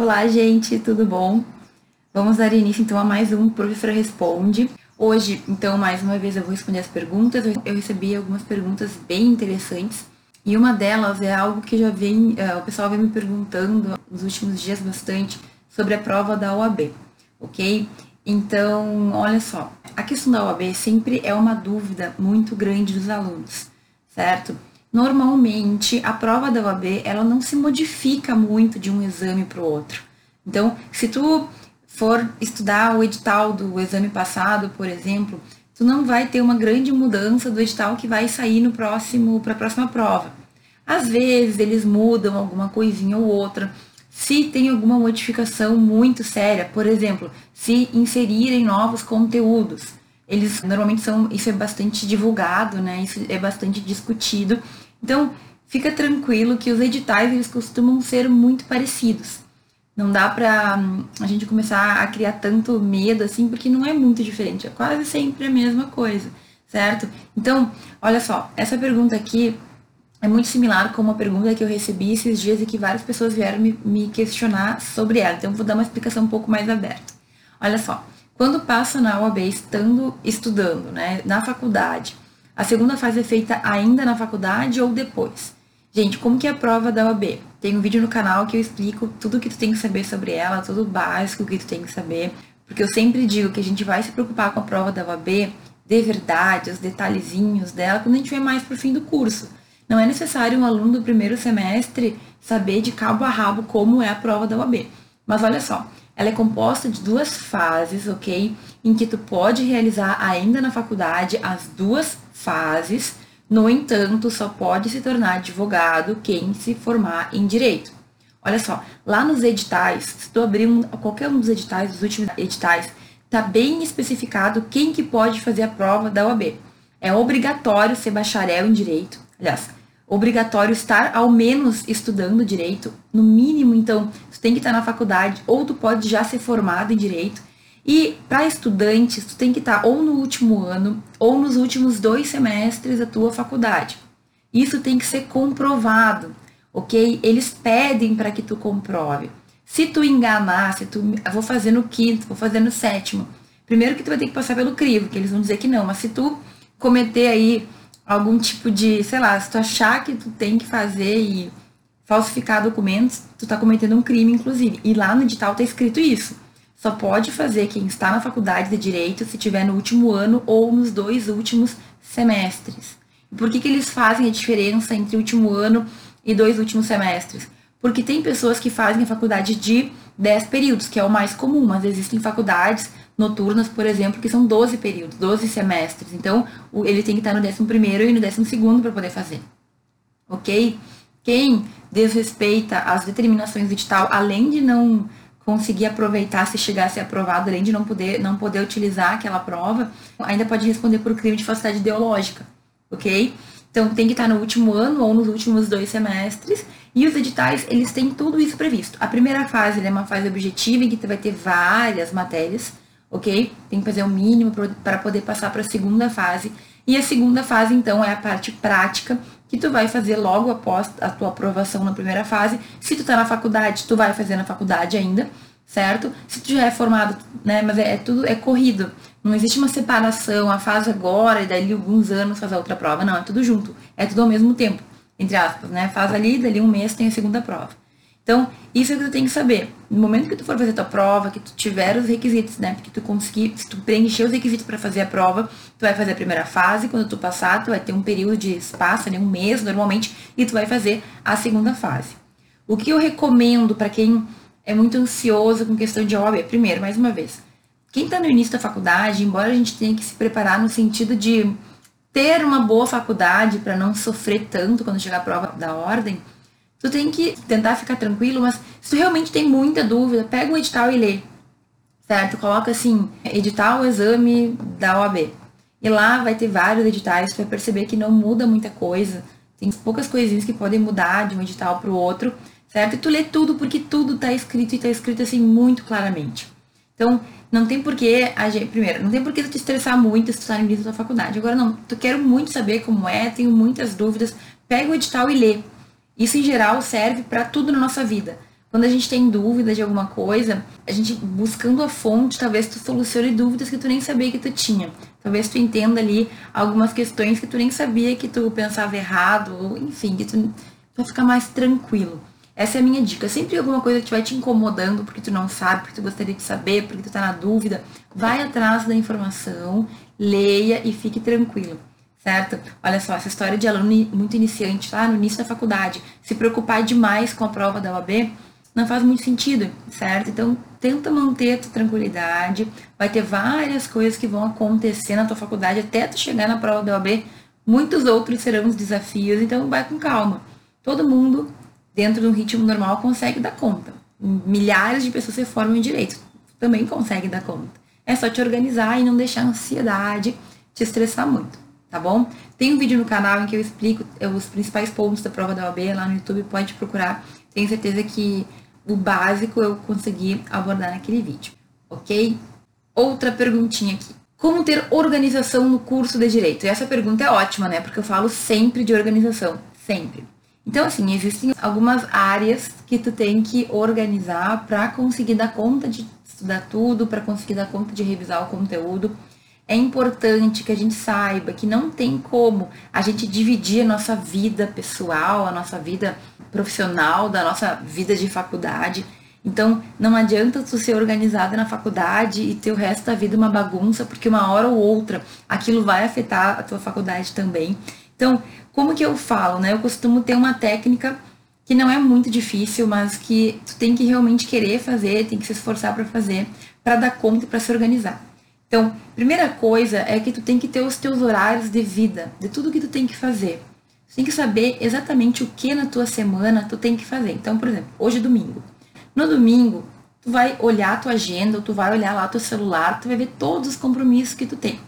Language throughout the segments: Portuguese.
Olá, gente, tudo bom? Vamos dar início então a mais um Professora Responde. Hoje, então, mais uma vez eu vou responder as perguntas. Eu recebi algumas perguntas bem interessantes e uma delas é algo que já vem, uh, o pessoal vem me perguntando nos últimos dias bastante sobre a prova da OAB, ok? Então, olha só, a questão da OAB sempre é uma dúvida muito grande dos alunos, certo? Normalmente, a prova da OAB, ela não se modifica muito de um exame para o outro. Então, se tu for estudar o edital do exame passado, por exemplo, tu não vai ter uma grande mudança do edital que vai sair no próximo para a próxima prova. Às vezes eles mudam alguma coisinha ou outra. Se tem alguma modificação muito séria, por exemplo, se inserirem novos conteúdos, eles normalmente são, isso é bastante divulgado, né? Isso é bastante discutido. Então, fica tranquilo que os editais eles costumam ser muito parecidos. Não dá pra hum, a gente começar a criar tanto medo assim, porque não é muito diferente, é quase sempre a mesma coisa, certo? Então, olha só, essa pergunta aqui é muito similar com uma pergunta que eu recebi esses dias e que várias pessoas vieram me, me questionar sobre ela. Então, vou dar uma explicação um pouco mais aberta. Olha só, quando passa na UAB estando estudando, né, na faculdade, a segunda fase é feita ainda na faculdade ou depois? Gente, como que é a prova da UAB? Tem um vídeo no canal que eu explico tudo o que tu tem que saber sobre ela, tudo básico que tu tem que saber, porque eu sempre digo que a gente vai se preocupar com a prova da UAB de verdade, os detalhezinhos dela, quando a gente vai mais pro fim do curso. Não é necessário um aluno do primeiro semestre saber de cabo a rabo como é a prova da UAB. Mas olha só, ela é composta de duas fases, ok? Em que tu pode realizar ainda na faculdade as duas fases. No entanto, só pode se tornar advogado quem se formar em direito. Olha só, lá nos editais, se tu abrir um, qualquer um dos editais, dos últimos editais, tá bem especificado quem que pode fazer a prova da OAB. É obrigatório ser bacharel em direito. Aliás, obrigatório estar ao menos estudando direito, no mínimo, então, tu tem que estar na faculdade ou tu pode já ser formado em direito. E para estudantes, tu tem que estar ou no último ano ou nos últimos dois semestres da tua faculdade. Isso tem que ser comprovado, ok? Eles pedem para que tu comprove. Se tu enganar, se tu, eu vou fazer no quinto, vou fazer no sétimo, primeiro que tu vai ter que passar pelo crivo, que eles vão dizer que não, mas se tu cometer aí algum tipo de, sei lá, se tu achar que tu tem que fazer e falsificar documentos, tu tá cometendo um crime, inclusive. E lá no edital tá escrito isso. Só pode fazer quem está na faculdade de Direito se tiver no último ano ou nos dois últimos semestres. Por que, que eles fazem a diferença entre o último ano e dois últimos semestres? Porque tem pessoas que fazem a faculdade de 10 períodos, que é o mais comum, mas existem faculdades noturnas, por exemplo, que são 12 períodos, 12 semestres. Então, ele tem que estar no 11 e no 12 para poder fazer. Ok? Quem desrespeita as determinações do edital, além de não conseguir aproveitar se chegasse aprovado, além de não poder, não poder utilizar aquela prova, ainda pode responder por crime de falsidade ideológica. Ok? Então, tem que estar no último ano ou nos últimos dois semestres. E os editais, eles têm tudo isso previsto. A primeira fase é uma fase objetiva, em que vai ter várias matérias ok? Tem que fazer o mínimo para poder passar para a segunda fase. E a segunda fase, então, é a parte prática, que tu vai fazer logo após a tua aprovação na primeira fase. Se tu tá na faculdade, tu vai fazer na faculdade ainda, certo? Se tu já é formado, né, mas é, é tudo, é corrido. Não existe uma separação, a fase agora e dali alguns anos faz a outra prova. Não, é tudo junto. É tudo ao mesmo tempo, entre aspas, né? Faz ali, dali um mês tem a segunda prova. Então, isso é o que tu tem que saber. No momento que tu for fazer tua prova, que tu tiver os requisitos, né? Porque tu conseguir, se tu preencher os requisitos para fazer a prova, tu vai fazer a primeira fase, quando tu passar, tu vai ter um período de espaço, né, um mês normalmente, e tu vai fazer a segunda fase. O que eu recomendo para quem é muito ansioso com questão de OAB, primeiro, mais uma vez, quem está no início da faculdade, embora a gente tenha que se preparar no sentido de ter uma boa faculdade para não sofrer tanto quando chegar a prova da ordem, Tu tem que tentar ficar tranquilo, mas se tu realmente tem muita dúvida, pega o edital e lê. Certo? Coloca assim, edital exame da OAB. E lá vai ter vários editais, tu vai perceber que não muda muita coisa. Tem poucas coisinhas que podem mudar de um edital para o outro, certo? E tu lê tudo porque tudo está escrito e está escrito assim muito claramente. Então, não tem porquê, a gente, primeiro, não tem porquê tu te estressar muito se tu está no início da faculdade. Agora não, tu quero muito saber como é, tenho muitas dúvidas, pega o edital e lê. Isso, em geral, serve para tudo na nossa vida. Quando a gente tem dúvida de alguma coisa, a gente buscando a fonte, talvez tu solucione dúvidas que tu nem sabia que tu tinha. Talvez tu entenda ali algumas questões que tu nem sabia que tu pensava errado, ou enfim, que tu vai ficar mais tranquilo. Essa é a minha dica. Sempre alguma coisa que estiver te incomodando porque tu não sabe, porque tu gostaria de saber, porque tu tá na dúvida, vai atrás da informação, leia e fique tranquilo certo? Olha só, essa história de aluno muito iniciante, lá no início da faculdade, se preocupar demais com a prova da OAB, não faz muito sentido, certo? Então, tenta manter a tua tranquilidade, vai ter várias coisas que vão acontecer na tua faculdade até tu chegar na prova da OAB, muitos outros serão os desafios, então vai com calma. Todo mundo, dentro de um ritmo normal, consegue dar conta. Milhares de pessoas se formam em direito, também consegue dar conta. É só te organizar e não deixar a ansiedade te estressar muito tá bom? Tem um vídeo no canal em que eu explico os principais pontos da prova da OAB, lá no YouTube, pode procurar. Tenho certeza que o básico eu consegui abordar naquele vídeo, ok? Outra perguntinha aqui. Como ter organização no curso de Direito? E essa pergunta é ótima, né? Porque eu falo sempre de organização, sempre. Então, assim, existem algumas áreas que tu tem que organizar para conseguir dar conta de estudar tudo, para conseguir dar conta de revisar o conteúdo é importante que a gente saiba que não tem como a gente dividir a nossa vida pessoal, a nossa vida profissional, da nossa vida de faculdade. Então, não adianta tu ser organizada na faculdade e ter o resto da vida uma bagunça, porque uma hora ou outra aquilo vai afetar a tua faculdade também. Então, como que eu falo, né? Eu costumo ter uma técnica que não é muito difícil, mas que tu tem que realmente querer fazer, tem que se esforçar para fazer, para dar conta e para se organizar. Então, primeira coisa é que tu tem que ter os teus horários de vida, de tudo que tu tem que fazer. Tu tem que saber exatamente o que na tua semana tu tem que fazer. Então, por exemplo, hoje é domingo. No domingo, tu vai olhar a tua agenda, ou tu vai olhar lá teu celular, tu vai ver todos os compromissos que tu tem.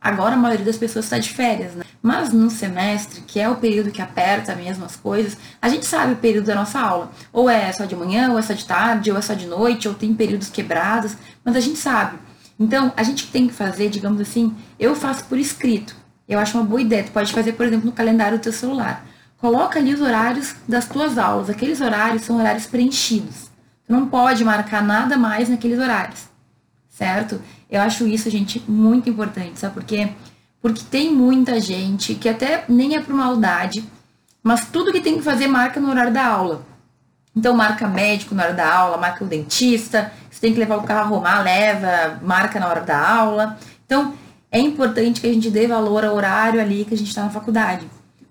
Agora a maioria das pessoas está de férias, né? Mas no semestre, que é o período que aperta mesmo as coisas, a gente sabe o período da nossa aula. Ou é só de manhã, ou é só de tarde, ou é só de noite, ou tem períodos quebrados, mas a gente sabe. Então, a gente tem que fazer, digamos assim, eu faço por escrito. Eu acho uma boa ideia. Tu pode fazer, por exemplo, no calendário do teu celular. Coloca ali os horários das tuas aulas. Aqueles horários são horários preenchidos. Tu não pode marcar nada mais naqueles horários. Certo? Eu acho isso, gente, muito importante. Sabe por quê? Porque tem muita gente que até nem é por maldade, mas tudo que tem que fazer marca no horário da aula. Então marca médico na hora da aula, marca o dentista, se tem que levar o carro arrumar, leva, marca na hora da aula. Então é importante que a gente dê valor ao horário ali que a gente está na faculdade.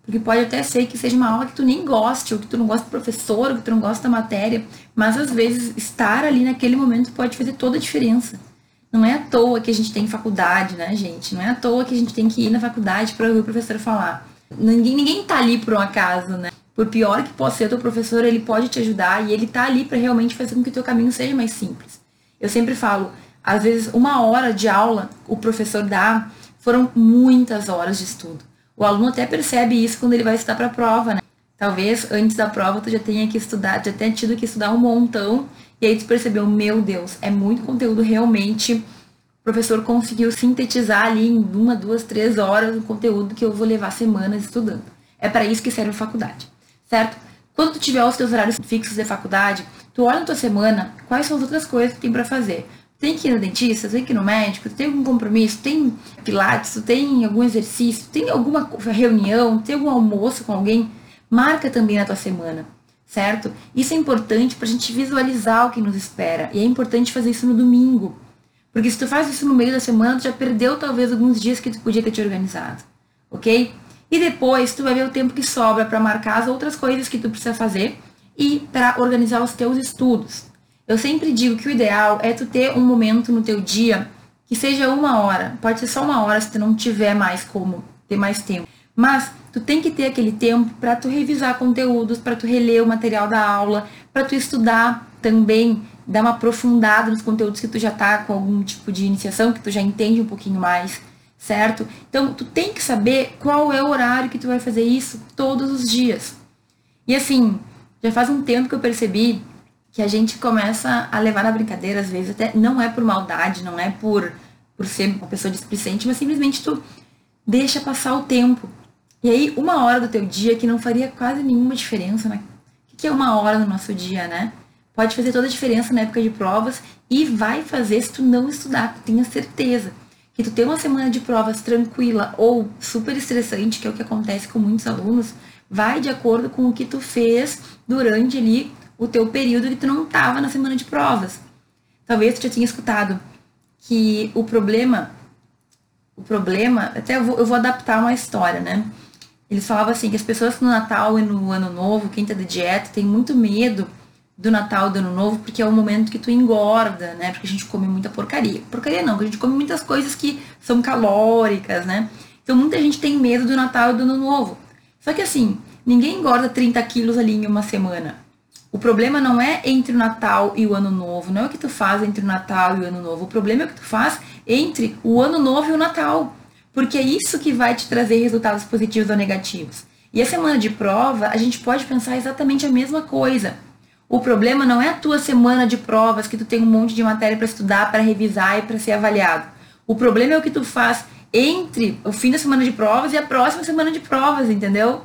Porque pode até ser que seja uma aula que tu nem goste, ou que tu não gosta do professor, ou que tu não gosta da matéria, mas às vezes estar ali naquele momento pode fazer toda a diferença. Não é à toa que a gente tem faculdade, né, gente? Não é à toa que a gente tem que ir na faculdade para ouvir o professor falar. Ninguém, ninguém tá ali por um acaso, né? Por pior que possa ser o teu professor, ele pode te ajudar e ele tá ali para realmente fazer com que o teu caminho seja mais simples. Eu sempre falo, às vezes uma hora de aula o professor dá, foram muitas horas de estudo. O aluno até percebe isso quando ele vai estudar para a prova, né? Talvez antes da prova tu já tenha que estudar, já tenha tido que estudar um montão e aí tu percebeu, meu Deus, é muito conteúdo realmente. O professor conseguiu sintetizar ali em uma, duas, três horas o conteúdo que eu vou levar semanas estudando. É para isso que serve a faculdade certo? Quando tu tiver os teus horários fixos de faculdade, tu olha na tua semana quais são as outras coisas que tem para fazer. Tem que ir no dentista, tem que ir no médico, tem algum compromisso, tem pilates, tem algum exercício, tem alguma reunião, tem algum almoço com alguém, marca também na tua semana, certo? Isso é importante para a gente visualizar o que nos espera. E é importante fazer isso no domingo. Porque se tu faz isso no meio da semana, tu já perdeu talvez alguns dias que tu podia ter te organizado, ok? E depois tu vai ver o tempo que sobra para marcar as outras coisas que tu precisa fazer e para organizar os teus estudos. Eu sempre digo que o ideal é tu ter um momento no teu dia que seja uma hora. Pode ser só uma hora se tu não tiver mais como ter mais tempo. Mas tu tem que ter aquele tempo para tu revisar conteúdos, para tu reler o material da aula, para tu estudar também, dar uma aprofundada nos conteúdos que tu já tá com algum tipo de iniciação, que tu já entende um pouquinho mais certo? Então, tu tem que saber qual é o horário que tu vai fazer isso todos os dias. E assim, já faz um tempo que eu percebi que a gente começa a levar na brincadeira, às vezes, até não é por maldade, não é por, por ser uma pessoa displicente, mas simplesmente tu deixa passar o tempo. E aí, uma hora do teu dia que não faria quase nenhuma diferença, né? O que é uma hora no nosso dia, né? pode fazer toda a diferença na época de provas e vai fazer se tu não estudar, tenha certeza. Que tu ter uma semana de provas tranquila ou super estressante, que é o que acontece com muitos alunos, vai de acordo com o que tu fez durante ali o teu período que tu não estava na semana de provas. Talvez tu já tenha escutado que o problema, o problema, até eu vou, eu vou adaptar uma história, né? Eles falavam assim que as pessoas no Natal e no Ano Novo, quem tá de dieta, tem muito medo do Natal do Ano Novo, porque é o momento que tu engorda, né? Porque a gente come muita porcaria. Porcaria não, porque a gente come muitas coisas que são calóricas, né? Então muita gente tem medo do Natal e do Ano Novo. Só que assim, ninguém engorda 30 quilos ali em uma semana. O problema não é entre o Natal e o Ano Novo, não é o que tu faz entre o Natal e o Ano Novo. O problema é o que tu faz entre o Ano Novo e o Natal. Porque é isso que vai te trazer resultados positivos ou negativos. E a semana de prova, a gente pode pensar exatamente a mesma coisa. O problema não é a tua semana de provas, que tu tem um monte de matéria para estudar, para revisar e para ser avaliado. O problema é o que tu faz entre o fim da semana de provas e a próxima semana de provas, entendeu?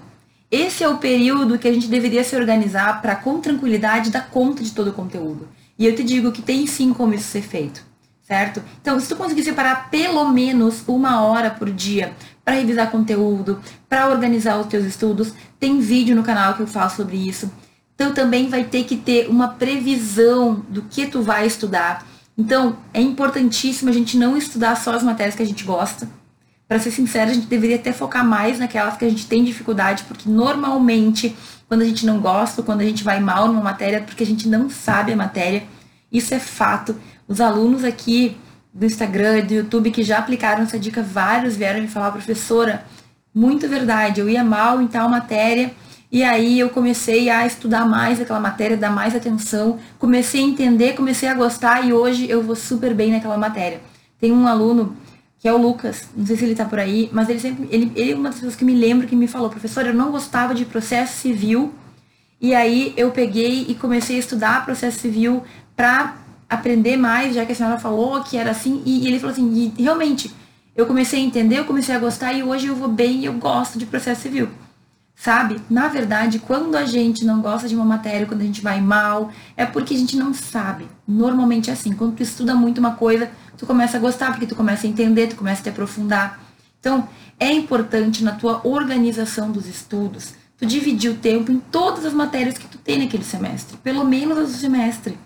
Esse é o período que a gente deveria se organizar para, com tranquilidade, dar conta de todo o conteúdo. E eu te digo que tem sim como isso ser feito, certo? Então, se tu conseguir separar pelo menos uma hora por dia para revisar conteúdo, para organizar os teus estudos, tem vídeo no canal que eu falo sobre isso. Então, também vai ter que ter uma previsão do que tu vai estudar. Então, é importantíssimo a gente não estudar só as matérias que a gente gosta, para ser sincera, a gente deveria até focar mais naquelas que a gente tem dificuldade, porque normalmente, quando a gente não gosta, quando a gente vai mal numa matéria, é porque a gente não sabe a matéria. Isso é fato. Os alunos aqui do Instagram do YouTube que já aplicaram essa dica, vários vieram me falar, professora, muito verdade, eu ia mal em tal matéria, e aí eu comecei a estudar mais aquela matéria, dar mais atenção, comecei a entender, comecei a gostar e hoje eu vou super bem naquela matéria. Tem um aluno que é o Lucas. Não sei se ele tá por aí, mas ele sempre. Ele, ele é uma das pessoas que me lembra que me falou, professor, eu não gostava de processo civil. E aí eu peguei e comecei a estudar processo civil para aprender mais, já que a senhora falou que era assim. E, e ele falou assim, realmente, eu comecei a entender, eu comecei a gostar e hoje eu vou bem e eu gosto de processo civil. Sabe? Na verdade, quando a gente não gosta de uma matéria, quando a gente vai mal, é porque a gente não sabe. Normalmente é assim. Quando tu estuda muito uma coisa, tu começa a gostar, porque tu começa a entender, tu começa a te aprofundar. Então, é importante na tua organização dos estudos, tu dividir o tempo em todas as matérias que tu tem naquele semestre, pelo menos as do semestre,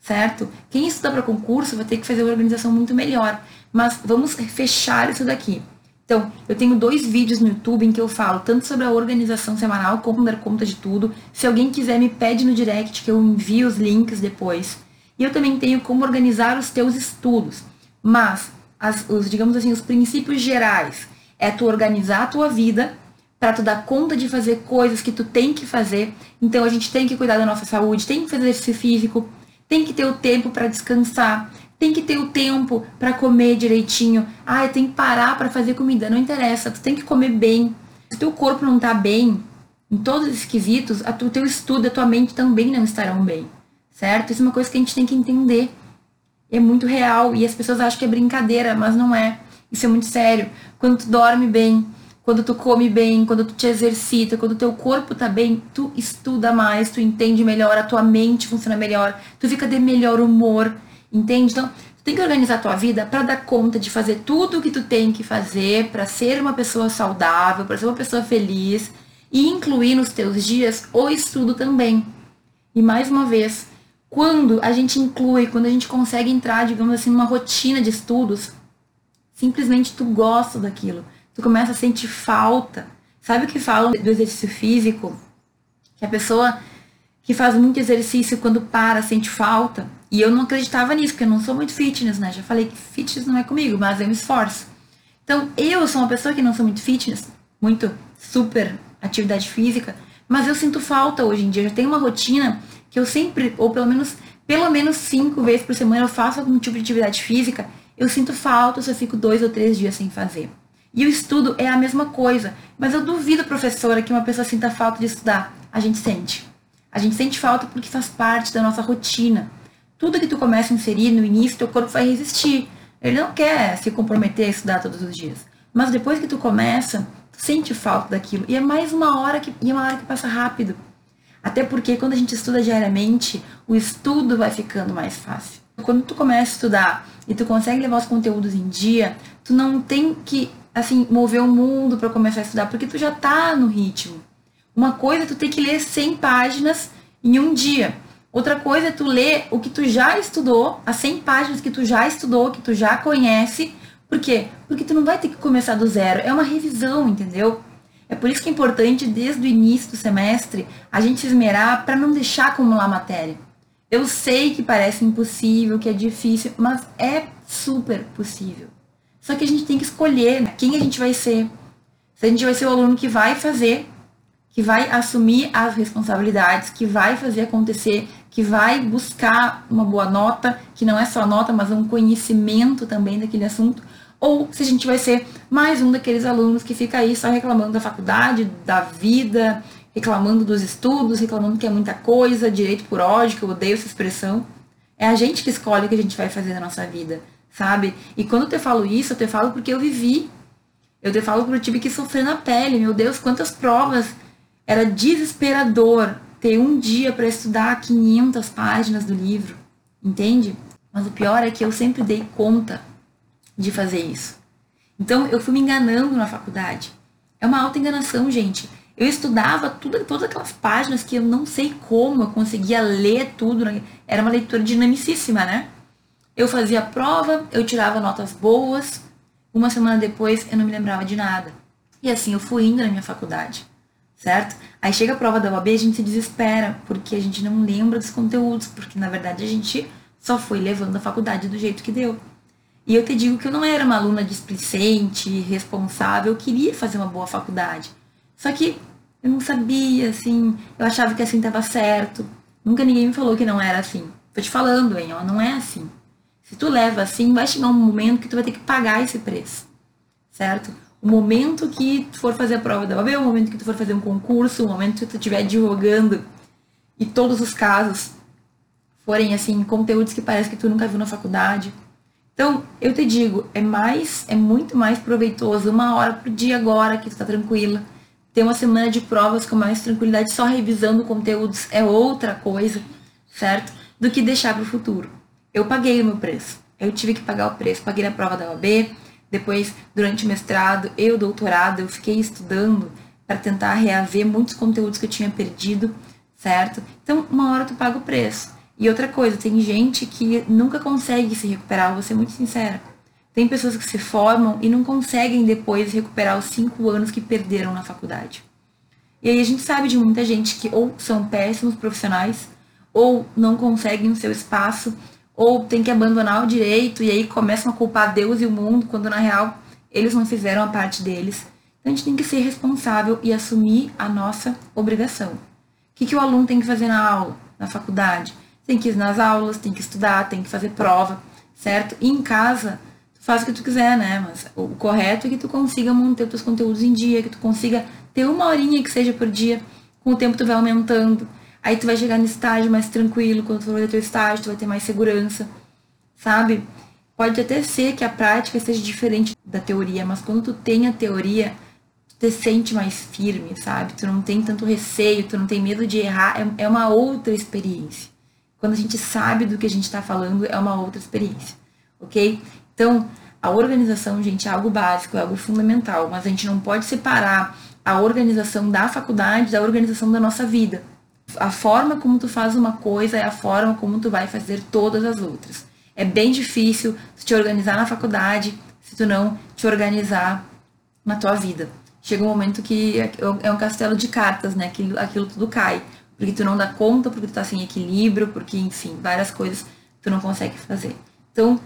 certo? Quem estuda para concurso vai ter que fazer uma organização muito melhor, mas vamos fechar isso daqui. Então, eu tenho dois vídeos no YouTube em que eu falo tanto sobre a organização semanal, como dar conta de tudo. Se alguém quiser, me pede no direct que eu envie os links depois. E eu também tenho como organizar os teus estudos. Mas, as, os, digamos assim, os princípios gerais é tu organizar a tua vida para tu dar conta de fazer coisas que tu tem que fazer. Então a gente tem que cuidar da nossa saúde, tem que fazer exercício físico, tem que ter o tempo para descansar, tem que ter o tempo para comer direitinho. Ah, tem que parar para fazer comida, não interessa, tu tem que comer bem. Se teu corpo não tá bem, em todos os quesitos, o teu estudo, a tua mente também não estarão bem, certo? Isso é uma coisa que a gente tem que entender é muito real e as pessoas acham que é brincadeira, mas não é. Isso é muito sério. Quando tu dorme bem, quando tu come bem, quando tu te exercita, quando teu corpo tá bem, tu estuda mais, tu entende melhor, a tua mente funciona melhor, tu fica de melhor humor, entende? Então, tu tem que organizar a tua vida para dar conta de fazer tudo o que tu tem que fazer para ser uma pessoa saudável, para ser uma pessoa feliz e incluir nos teus dias o estudo também. E mais uma vez, quando a gente inclui, quando a gente consegue entrar, digamos assim, numa rotina de estudos, simplesmente tu gosta daquilo. Tu começa a sentir falta. Sabe o que falam do exercício físico? Que a pessoa que faz muito exercício quando para sente falta. E eu não acreditava nisso, porque eu não sou muito fitness, né? Já falei que fitness não é comigo, mas eu me esforço. Então, eu sou uma pessoa que não sou muito fitness, muito super atividade física, mas eu sinto falta hoje em dia. Eu já tenho uma rotina que eu sempre, ou pelo menos, pelo menos cinco vezes por semana eu faço algum tipo de atividade física, eu sinto falta se eu fico dois ou três dias sem fazer. E o estudo é a mesma coisa, mas eu duvido, professora, que uma pessoa sinta falta de estudar. A gente sente. A gente sente falta porque faz parte da nossa rotina. Tudo que tu começa a inserir no início, teu corpo vai resistir. Ele não quer se comprometer a estudar todos os dias. Mas depois que tu começa, tu sente falta daquilo. E é mais uma hora que, e é uma hora que passa rápido. Até porque quando a gente estuda diariamente, o estudo vai ficando mais fácil. Quando tu começa a estudar e tu consegue levar os conteúdos em dia, tu não tem que assim mover o mundo para começar a estudar, porque tu já tá no ritmo. Uma coisa é tu ter que ler 100 páginas em um dia. Outra coisa é tu ler o que tu já estudou, as 100 páginas que tu já estudou, que tu já conhece. Por quê? Porque tu não vai ter que começar do zero. É uma revisão, entendeu? É por isso que é importante, desde o início do semestre, a gente se esmerar para não deixar acumular matéria. Eu sei que parece impossível, que é difícil, mas é super possível. Só que a gente tem que escolher né, quem a gente vai ser. Se a gente vai ser o aluno que vai fazer, que vai assumir as responsabilidades, que vai fazer acontecer, que vai buscar uma boa nota, que não é só nota, mas um conhecimento também daquele assunto, ou se a gente vai ser mais um daqueles alunos que fica aí só reclamando da faculdade, da vida, reclamando dos estudos, reclamando que é muita coisa, direito por ódio, que eu odeio essa expressão. É a gente que escolhe o que a gente vai fazer na nossa vida, sabe? E quando eu te falo isso, eu te falo porque eu vivi. Eu te falo porque eu tive que sofrer na pele. Meu Deus, quantas provas. Era desesperador ter um dia para estudar 500 páginas do livro, entende? Mas o pior é que eu sempre dei conta de fazer isso. Então eu fui me enganando na faculdade. É uma alta enganação, gente. Eu estudava tudo, todas aquelas páginas que eu não sei como eu conseguia ler tudo. Era uma leitura dinamicíssima, né? Eu fazia prova, eu tirava notas boas. Uma semana depois eu não me lembrava de nada. E assim eu fui indo na minha faculdade, certo? Aí chega a prova da OAB e a gente se desespera, porque a gente não lembra dos conteúdos, porque na verdade a gente só foi levando a faculdade do jeito que deu. E eu te digo que eu não era uma aluna displicente, responsável, eu queria fazer uma boa faculdade. Só que eu não sabia, assim, eu achava que assim estava certo. Nunca ninguém me falou que não era assim. Tô te falando, hein, ó, não é assim. Se tu leva assim, vai chegar um momento que tu vai ter que pagar esse preço. Certo? O momento que tu for fazer a prova da OAB, o momento que tu for fazer um concurso, o momento que tu estiver advogando e todos os casos forem assim, conteúdos que parece que tu nunca viu na faculdade, então, eu te digo, é mais, é muito mais proveitoso uma hora por dia agora que tu tá tranquila. Ter uma semana de provas com mais tranquilidade, só revisando conteúdos é outra coisa, certo? Do que deixar para o futuro. Eu paguei o meu preço. Eu tive que pagar o preço. Paguei na prova da OAB, depois, durante o mestrado e o doutorado, eu fiquei estudando para tentar reaver muitos conteúdos que eu tinha perdido, certo? Então, uma hora tu paga o preço. E outra coisa, tem gente que nunca consegue se recuperar, vou ser muito sincera. Tem pessoas que se formam e não conseguem depois recuperar os cinco anos que perderam na faculdade. E aí a gente sabe de muita gente que ou são péssimos profissionais, ou não conseguem o seu espaço, ou tem que abandonar o direito e aí começam a culpar Deus e o mundo, quando na real eles não fizeram a parte deles. Então a gente tem que ser responsável e assumir a nossa obrigação. O que, que o aluno tem que fazer na aula, na faculdade? tem que ir nas aulas, tem que estudar, tem que fazer prova, certo? E em casa, tu faz o que tu quiser, né? Mas o correto é que tu consiga manter os teus conteúdos em dia, que tu consiga ter uma horinha que seja por dia, com o tempo tu vai aumentando. Aí tu vai chegar no estágio mais tranquilo, quando tu for fazer teu estágio, tu vai ter mais segurança, sabe? Pode até ser que a prática seja diferente da teoria, mas quando tu tem a teoria, tu te sente mais firme, sabe? Tu não tem tanto receio, tu não tem medo de errar, é, é uma outra experiência. Quando a gente sabe do que a gente está falando, é uma outra experiência, ok? Então, a organização, gente, é algo básico, é algo fundamental, mas a gente não pode separar a organização da faculdade da organização da nossa vida. A forma como tu faz uma coisa é a forma como tu vai fazer todas as outras. É bem difícil te organizar na faculdade se tu não te organizar na tua vida. Chega um momento que é, é um castelo de cartas, né? Aquilo, aquilo tudo cai porque tu não dá conta, porque tu tá sem equilíbrio, porque, enfim, várias coisas tu não consegue fazer. Então,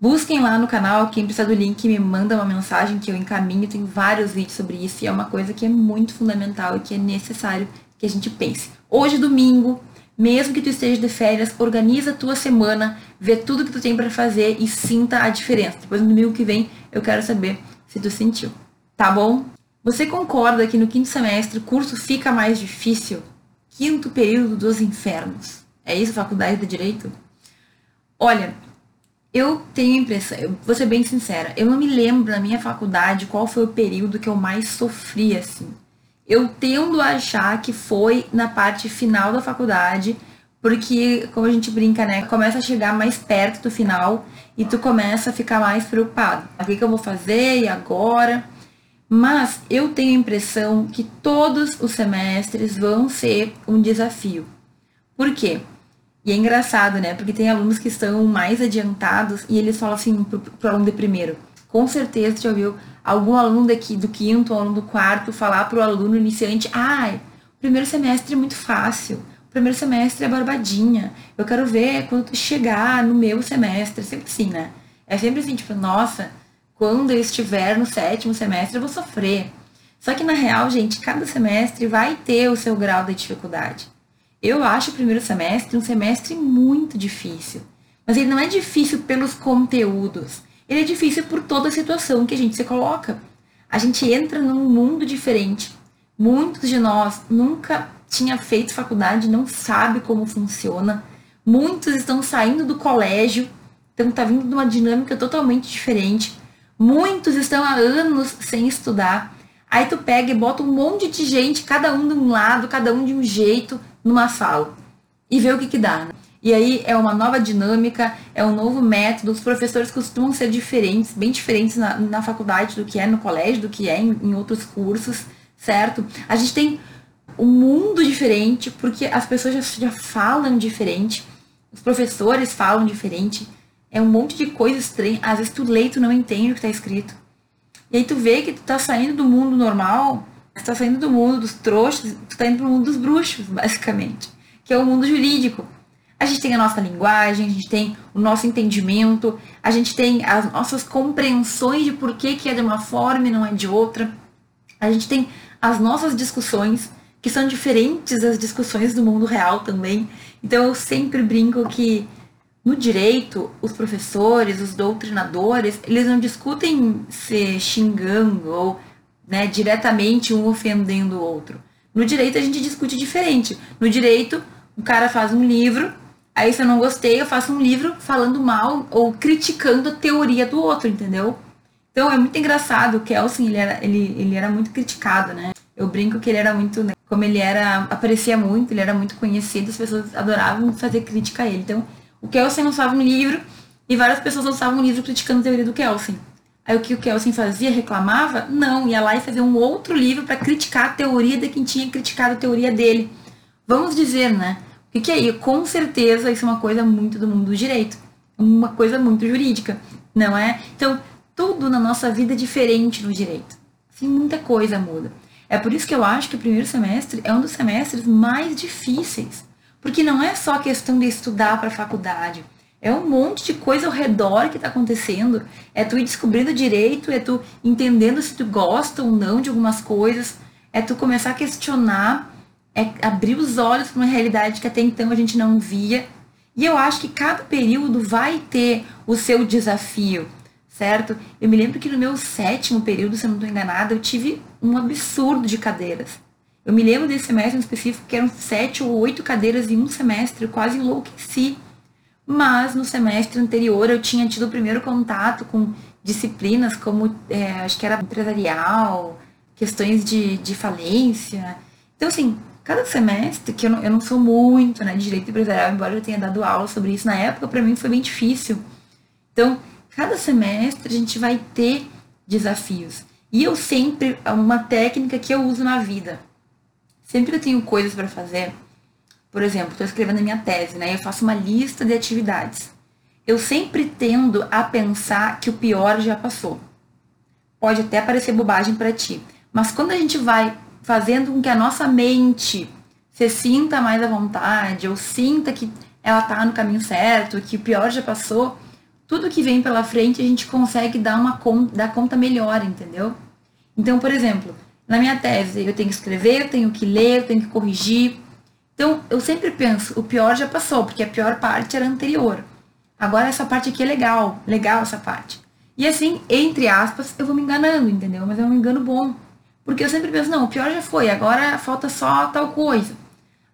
busquem lá no canal, quem precisa do link me manda uma mensagem que eu encaminho, tem vários vídeos sobre isso e é uma coisa que é muito fundamental e que é necessário que a gente pense. Hoje, domingo, mesmo que tu esteja de férias, organiza a tua semana, vê tudo que tu tem para fazer e sinta a diferença. Depois no domingo que vem, eu quero saber se tu sentiu. Tá bom? Você concorda que no quinto semestre o curso fica mais difícil? quinto período dos infernos. É isso, faculdade de direito? Olha, eu tenho a impressão, eu vou ser bem sincera, eu não me lembro na minha faculdade qual foi o período que eu mais sofri assim. Eu tendo a achar que foi na parte final da faculdade, porque, como a gente brinca, né? Começa a chegar mais perto do final e tu começa a ficar mais preocupado. O que, que eu vou fazer e agora? Mas eu tenho a impressão que todos os semestres vão ser um desafio. Por quê? E é engraçado, né? Porque tem alunos que estão mais adiantados e eles falam assim pro, pro aluno de primeiro. Com certeza já ouviu algum aluno daqui do quinto, aluno do quarto, falar pro aluno iniciante, ai, o primeiro semestre é muito fácil. O primeiro semestre é barbadinha. Eu quero ver quando tu chegar no meu semestre. Sempre assim, né? É sempre assim, tipo, nossa, quando eu estiver no sétimo semestre eu vou sofrer. Só que na real, gente, cada semestre vai ter o seu grau de dificuldade. Eu acho o primeiro semestre um semestre muito difícil. Mas ele não é difícil pelos conteúdos. Ele é difícil por toda a situação que a gente se coloca. A gente entra num mundo diferente. Muitos de nós nunca tinha feito faculdade, não sabe como funciona. Muitos estão saindo do colégio, então tá vindo de uma dinâmica totalmente diferente. Muitos estão há anos sem estudar. Aí tu pega e bota um monte de gente, cada um de um lado, cada um de um jeito, numa sala e ver o que, que dá. Né? E aí é uma nova dinâmica, é um novo método. Os professores costumam ser diferentes, bem diferentes na, na faculdade do que é no colégio, do que é em, em outros cursos, certo? A gente tem um mundo diferente, porque as pessoas já, já falam diferente, os professores falam diferente, é um monte de coisa estranha. Às vezes tu lê e tu não entende o que está escrito. E aí tu vê que tu tá saindo do mundo normal você tá saindo do mundo dos trouxas, tu tá indo pro mundo dos bruxos, basicamente. Que é o mundo jurídico. A gente tem a nossa linguagem, a gente tem o nosso entendimento, a gente tem as nossas compreensões de por que, que é de uma forma e não é de outra. A gente tem as nossas discussões, que são diferentes das discussões do mundo real também. Então eu sempre brinco que no direito, os professores, os doutrinadores, eles não discutem se xingando ou né, diretamente um ofendendo o outro. No direito a gente discute diferente. No direito, o cara faz um livro, aí se eu não gostei, eu faço um livro falando mal ou criticando a teoria do outro, entendeu? Então é muito engraçado, o Kelsen, ele era, ele, ele era muito criticado, né? Eu brinco que ele era muito, né, como ele era, aparecia muito, ele era muito conhecido, as pessoas adoravam fazer crítica a ele. Então, o Kelsen lançava um livro e várias pessoas lançavam um livro criticando a teoria do Kelsen. Aí o que o Kelsen fazia? Reclamava? Não, ia lá e fazia um outro livro para criticar a teoria de quem tinha criticado a teoria dele. Vamos dizer, né? O que, é isso? Com certeza isso é uma coisa muito do mundo do direito. Uma coisa muito jurídica, não é? Então, tudo na nossa vida é diferente no direito. Assim, muita coisa muda. É por isso que eu acho que o primeiro semestre é um dos semestres mais difíceis. Porque não é só questão de estudar para a faculdade. É um monte de coisa ao redor que está acontecendo. É tu ir descobrindo direito, é tu entendendo se tu gosta ou não de algumas coisas, é tu começar a questionar, é abrir os olhos para uma realidade que até então a gente não via. E eu acho que cada período vai ter o seu desafio, certo? Eu me lembro que no meu sétimo período, se eu não estou enganada, eu tive um absurdo de cadeiras. Eu me lembro desse semestre em específico que eram sete ou oito cadeiras em um semestre, eu quase enlouqueci mas no semestre anterior eu tinha tido o primeiro contato com disciplinas como, é, acho que era empresarial, questões de, de falência. Então, assim, cada semestre, que eu não, eu não sou muito né, de direito empresarial, embora eu tenha dado aula sobre isso na época, para mim foi bem difícil. Então, cada semestre a gente vai ter desafios. E eu sempre, uma técnica que eu uso na vida, sempre que eu tenho coisas para fazer, por exemplo, estou escrevendo a minha tese, né? Eu faço uma lista de atividades. Eu sempre tendo a pensar que o pior já passou. Pode até parecer bobagem para ti, mas quando a gente vai fazendo com que a nossa mente se sinta mais à vontade, ou sinta que ela está no caminho certo, que o pior já passou, tudo que vem pela frente a gente consegue dar uma conta, dar conta melhor, entendeu? Então, por exemplo, na minha tese eu tenho que escrever, eu tenho que ler, eu tenho que corrigir, então, eu sempre penso, o pior já passou, porque a pior parte era anterior. Agora essa parte aqui é legal, legal essa parte. E assim, entre aspas, eu vou me enganando, entendeu? Mas é um engano bom. Porque eu sempre penso, não, o pior já foi, agora falta só tal coisa.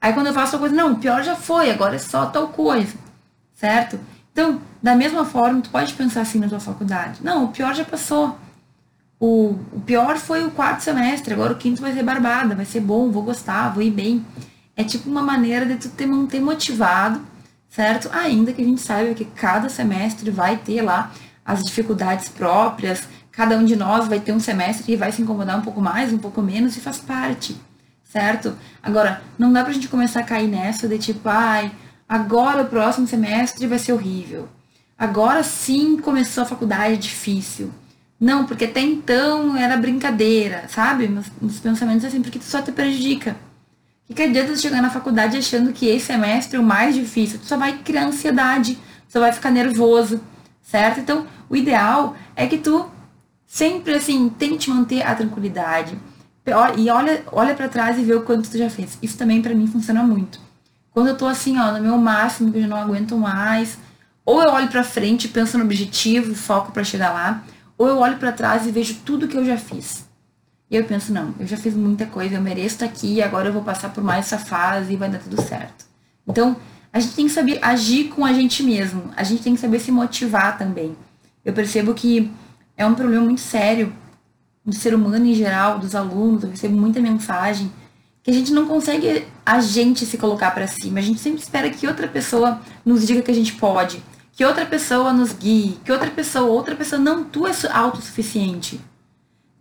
Aí quando eu faço tal coisa, não, o pior já foi, agora é só tal coisa. Certo? Então, da mesma forma, tu pode pensar assim na tua faculdade. Não, o pior já passou. O, o pior foi o quarto semestre, agora o quinto vai ser barbada, vai ser bom, vou gostar, vou ir bem. É tipo uma maneira de tu te manter motivado, certo? Ainda que a gente saiba que cada semestre vai ter lá as dificuldades próprias, cada um de nós vai ter um semestre que vai se incomodar um pouco mais, um pouco menos, e faz parte, certo? Agora, não dá pra gente começar a cair nessa de tipo, ai, agora o próximo semestre vai ser horrível. Agora sim começou a faculdade difícil. Não, porque até então era brincadeira, sabe? Uns pensamentos assim, porque tu só te prejudica. O que adianta tu chegar na faculdade achando que esse semestre é o mais difícil? Tu só vai criar ansiedade, só vai ficar nervoso, certo? Então, o ideal é que tu sempre, assim, tente manter a tranquilidade. E olha, olha para trás e vê o quanto tu já fez. Isso também para mim funciona muito. Quando eu tô assim, ó, no meu máximo, que eu já não aguento mais, ou eu olho para frente, penso no objetivo, foco para chegar lá, ou eu olho para trás e vejo tudo que eu já fiz. E eu penso, não, eu já fiz muita coisa, eu mereço estar aqui, agora eu vou passar por mais essa fase e vai dar tudo certo. Então, a gente tem que saber agir com a gente mesmo, a gente tem que saber se motivar também. Eu percebo que é um problema muito sério do ser humano em geral, dos alunos, eu recebo muita mensagem que a gente não consegue a gente se colocar para cima, a gente sempre espera que outra pessoa nos diga que a gente pode que outra pessoa nos guie, que outra pessoa, outra pessoa, não, tu é autossuficiente.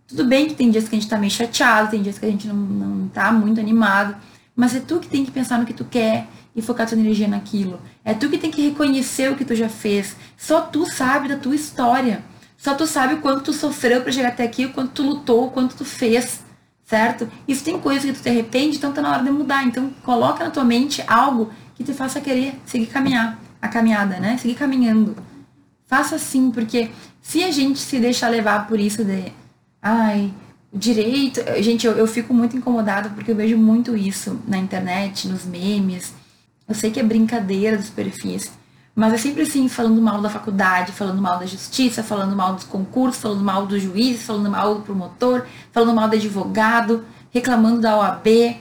Tudo bem que tem dias que a gente tá meio chateado, tem dias que a gente não, não tá muito animado, mas é tu que tem que pensar no que tu quer e focar tua energia naquilo. É tu que tem que reconhecer o que tu já fez. Só tu sabe da tua história. Só tu sabe o quanto tu sofreu para chegar até aqui, o quanto tu lutou, o quanto tu fez, certo? Isso tem coisa que tu te arrepende, então tá na hora de mudar. Então coloca na tua mente algo que te faça querer seguir caminhar a caminhada, né? Seguir caminhando. Faça assim, porque se a gente se deixar levar por isso de, ai, direito, gente, eu, eu fico muito incomodada porque eu vejo muito isso na internet, nos memes. Eu sei que é brincadeira dos perfis, mas é sempre assim, falando mal da faculdade, falando mal da justiça, falando mal dos concursos, falando mal do juiz, falando mal do promotor, falando mal do advogado, reclamando da OAB,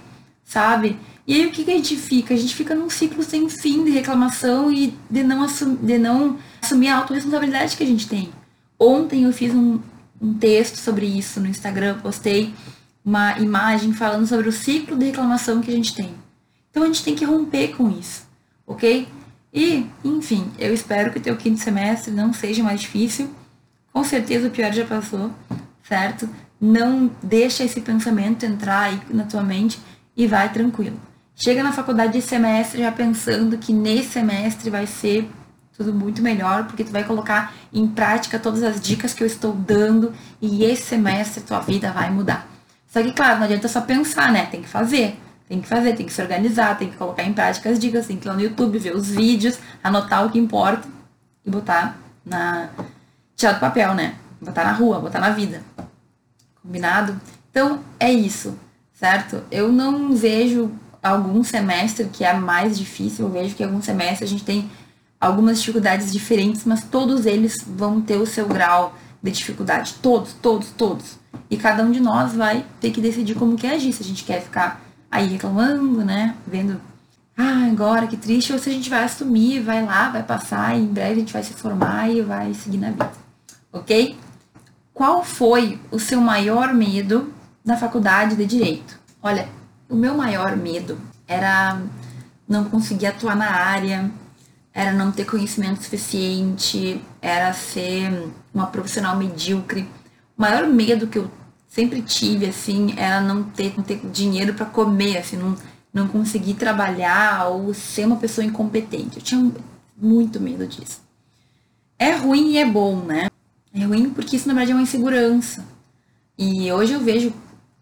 sabe? E aí o que, que a gente fica? A gente fica num ciclo sem fim de reclamação e de não, assumir, de não assumir a autorresponsabilidade que a gente tem. Ontem eu fiz um, um texto sobre isso no Instagram, postei uma imagem falando sobre o ciclo de reclamação que a gente tem. Então a gente tem que romper com isso, ok? E, enfim, eu espero que o teu quinto semestre não seja mais difícil. Com certeza o pior já passou, certo? Não deixa esse pensamento entrar aí na tua mente e vai tranquilo. Chega na faculdade de semestre já pensando que nesse semestre vai ser tudo muito melhor, porque tu vai colocar em prática todas as dicas que eu estou dando e esse semestre tua vida vai mudar. Só que, claro, não adianta só pensar, né? Tem que fazer. Tem que fazer, tem que se organizar, tem que colocar em prática as dicas, tem que ir lá no YouTube, ver os vídeos, anotar o que importa e botar na. tirar do papel, né? Botar na rua, botar na vida. Combinado? Então, é isso, certo? Eu não vejo algum semestre que é mais difícil, eu vejo que algum semestre a gente tem algumas dificuldades diferentes, mas todos eles vão ter o seu grau de dificuldade. Todos, todos, todos. E cada um de nós vai ter que decidir como quer agir. Se a gente quer ficar aí reclamando, né? Vendo, ah, agora que triste, ou se a gente vai assumir, vai lá, vai passar, e em breve a gente vai se formar e vai seguir na vida. Ok? Qual foi o seu maior medo na faculdade de Direito? Olha, o meu maior medo era não conseguir atuar na área, era não ter conhecimento suficiente, era ser uma profissional medíocre. O maior medo que eu sempre tive, assim, era não ter, não ter dinheiro para comer, assim, não, não conseguir trabalhar ou ser uma pessoa incompetente. Eu tinha muito medo disso. É ruim e é bom, né? É ruim porque isso, na verdade, é uma insegurança. E hoje eu vejo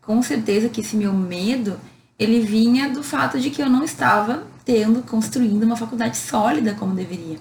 com certeza que esse meu medo ele vinha do fato de que eu não estava tendo, construindo uma faculdade sólida como deveria.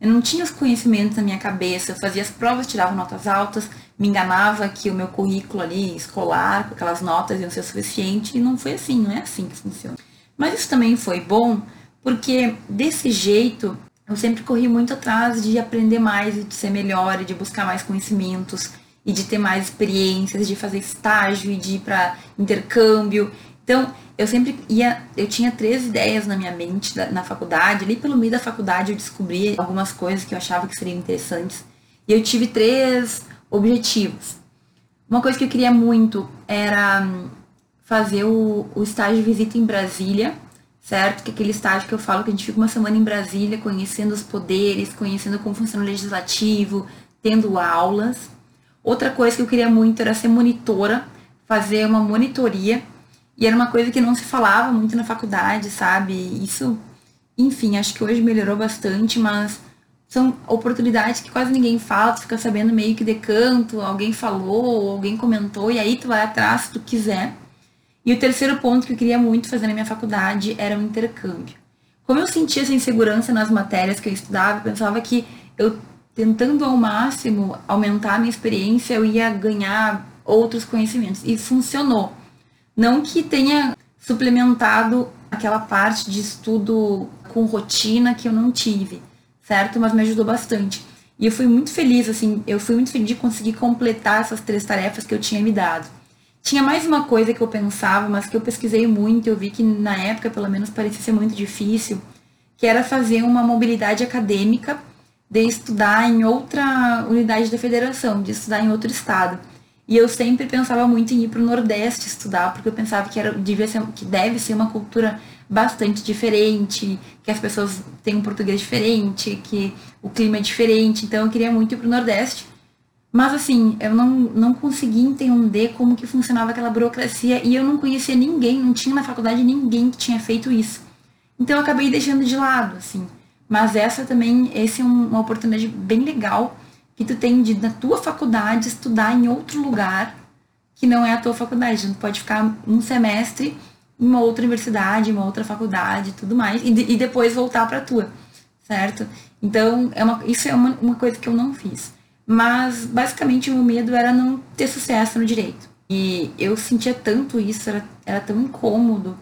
Eu não tinha os conhecimentos na minha cabeça, eu fazia as provas, tirava notas altas, me enganava que o meu currículo ali escolar, com aquelas notas iam ser suficiente, e não foi assim, não é assim que funciona. Mas isso também foi bom, porque desse jeito eu sempre corri muito atrás de aprender mais, de ser melhor, de buscar mais conhecimentos, e de ter mais experiências, de fazer estágio e de ir para intercâmbio. Então, eu sempre ia, eu tinha três ideias na minha mente na faculdade, ali pelo meio da faculdade eu descobri algumas coisas que eu achava que seriam interessantes. E eu tive três objetivos. Uma coisa que eu queria muito era hum, fazer o, o estágio de visita em Brasília, certo? Que é aquele estágio que eu falo que a gente fica uma semana em Brasília conhecendo os poderes, conhecendo como funciona o legislativo, tendo aulas. Outra coisa que eu queria muito era ser monitora, fazer uma monitoria. E era uma coisa que não se falava muito na faculdade, sabe? Isso, enfim, acho que hoje melhorou bastante, mas são oportunidades que quase ninguém fala, tu fica sabendo meio que de canto, alguém falou, alguém comentou, e aí tu vai atrás se tu quiser. E o terceiro ponto que eu queria muito fazer na minha faculdade era o intercâmbio. Como eu sentia essa insegurança nas matérias que eu estudava, eu pensava que eu tentando ao máximo aumentar a minha experiência, eu ia ganhar outros conhecimentos. E funcionou. Não que tenha suplementado aquela parte de estudo com rotina que eu não tive certo? Mas me ajudou bastante. E eu fui muito feliz, assim, eu fui muito feliz de conseguir completar essas três tarefas que eu tinha me dado. Tinha mais uma coisa que eu pensava, mas que eu pesquisei muito, eu vi que na época, pelo menos, parecia ser muito difícil, que era fazer uma mobilidade acadêmica de estudar em outra unidade da federação, de estudar em outro estado. E eu sempre pensava muito em ir para o Nordeste estudar, porque eu pensava que, era, devia ser, que deve ser uma cultura bastante diferente, que as pessoas têm um português diferente, que o clima é diferente. Então eu queria muito ir para o Nordeste. Mas assim, eu não, não consegui entender como que funcionava aquela burocracia e eu não conhecia ninguém, não tinha na faculdade ninguém que tinha feito isso. Então eu acabei deixando de lado, assim. Mas essa também, esse é uma oportunidade bem legal que tu tem de, na tua faculdade, estudar em outro lugar que não é a tua faculdade. Tu pode ficar um semestre em uma outra universidade, em uma outra faculdade tudo mais, e, e depois voltar para tua, certo? Então, é uma, isso é uma, uma coisa que eu não fiz. Mas, basicamente, o meu medo era não ter sucesso no direito. E eu sentia tanto isso, era, era tão incômodo,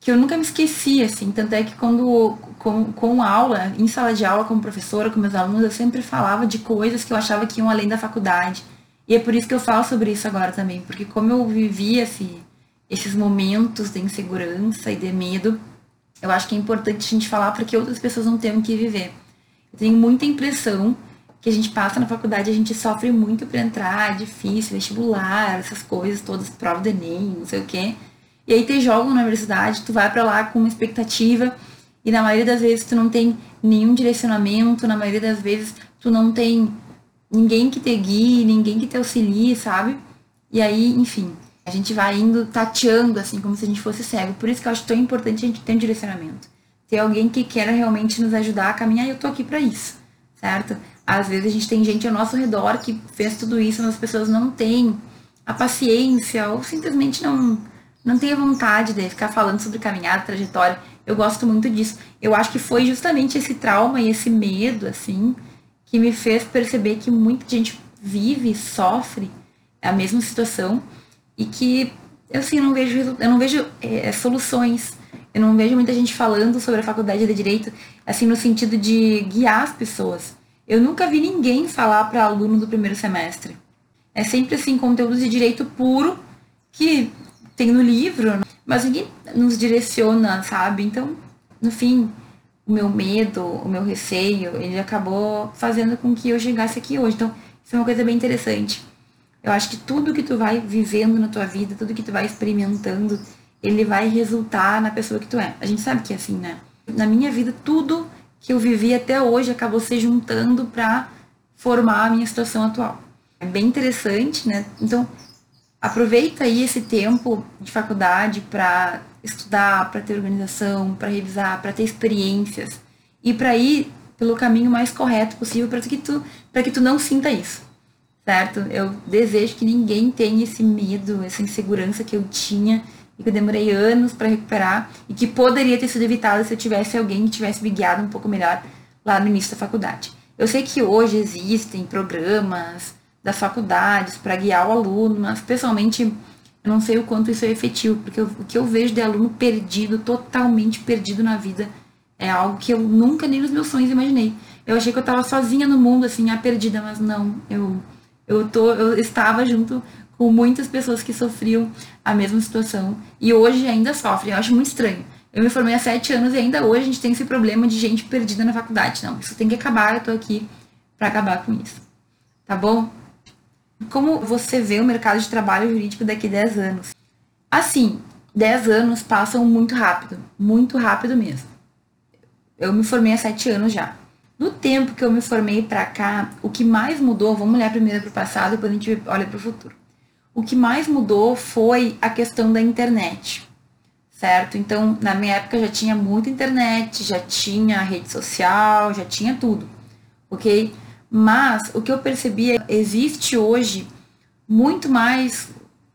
que eu nunca me esqueci, assim. Tanto é que quando, com, com aula, em sala de aula, como professora, com meus alunos, eu sempre falava de coisas que eu achava que iam além da faculdade. E é por isso que eu falo sobre isso agora também, porque como eu vivia esse, esses momentos de insegurança e de medo, eu acho que é importante a gente falar para que outras pessoas não tenham que viver. Eu tenho muita impressão que a gente passa na faculdade, a gente sofre muito para entrar, é difícil, vestibular, essas coisas todas, prova do Enem, não sei o quê. E aí te jogam na universidade, tu vai para lá com uma expectativa e na maioria das vezes tu não tem nenhum direcionamento, na maioria das vezes tu não tem ninguém que te guie, ninguém que te auxilie, sabe? E aí, enfim, a gente vai indo tateando, assim, como se a gente fosse cego. Por isso que eu acho tão importante a gente ter um direcionamento. Ter alguém que queira realmente nos ajudar a caminhar eu tô aqui para isso, certo? Às vezes a gente tem gente ao nosso redor que fez tudo isso, mas as pessoas não têm a paciência ou simplesmente não não tenha vontade de ficar falando sobre caminhada, trajetória. Eu gosto muito disso. Eu acho que foi justamente esse trauma e esse medo, assim, que me fez perceber que muita gente vive, sofre a mesma situação e que eu assim, não vejo, eu não vejo é, soluções. Eu não vejo muita gente falando sobre a faculdade de direito, assim, no sentido de guiar as pessoas. Eu nunca vi ninguém falar para aluno do primeiro semestre. É sempre assim, conteúdo de direito puro que tem no livro, mas ninguém nos direciona, sabe? Então, no fim, o meu medo, o meu receio, ele acabou fazendo com que eu chegasse aqui hoje. Então, isso é uma coisa bem interessante. Eu acho que tudo que tu vai vivendo na tua vida, tudo que tu vai experimentando, ele vai resultar na pessoa que tu é. A gente sabe que é assim, né? Na minha vida, tudo que eu vivi até hoje acabou se juntando para formar a minha situação atual. É bem interessante, né? Então, aproveita aí esse tempo de faculdade para estudar, para ter organização, para revisar, para ter experiências e para ir pelo caminho mais correto possível para que tu para que tu não sinta isso. Certo? Eu desejo que ninguém tenha esse medo, essa insegurança que eu tinha e que eu demorei anos para recuperar e que poderia ter sido evitado se eu tivesse alguém que tivesse me guiado um pouco melhor lá no início da faculdade. Eu sei que hoje existem programas, das faculdades para guiar o aluno, mas pessoalmente eu não sei o quanto isso é efetivo, porque o que eu vejo de aluno perdido, totalmente perdido na vida, é algo que eu nunca nem nos meus sonhos imaginei. Eu achei que eu estava sozinha no mundo, assim, a perdida, mas não, eu, eu, tô, eu estava junto com muitas pessoas que sofriam a mesma situação e hoje ainda sofrem. Eu acho muito estranho. Eu me formei há sete anos e ainda hoje a gente tem esse problema de gente perdida na faculdade. Não, isso tem que acabar, eu tô aqui para acabar com isso. Tá bom? Como você vê o mercado de trabalho jurídico daqui a 10 anos? Assim, 10 anos passam muito rápido, muito rápido mesmo. Eu me formei há 7 anos já. No tempo que eu me formei para cá, o que mais mudou, vamos olhar primeiro para o passado, depois a gente olha para o futuro. O que mais mudou foi a questão da internet, certo? Então, na minha época já tinha muita internet, já tinha rede social, já tinha tudo, ok? Mas o que eu percebi é existe hoje muito mais,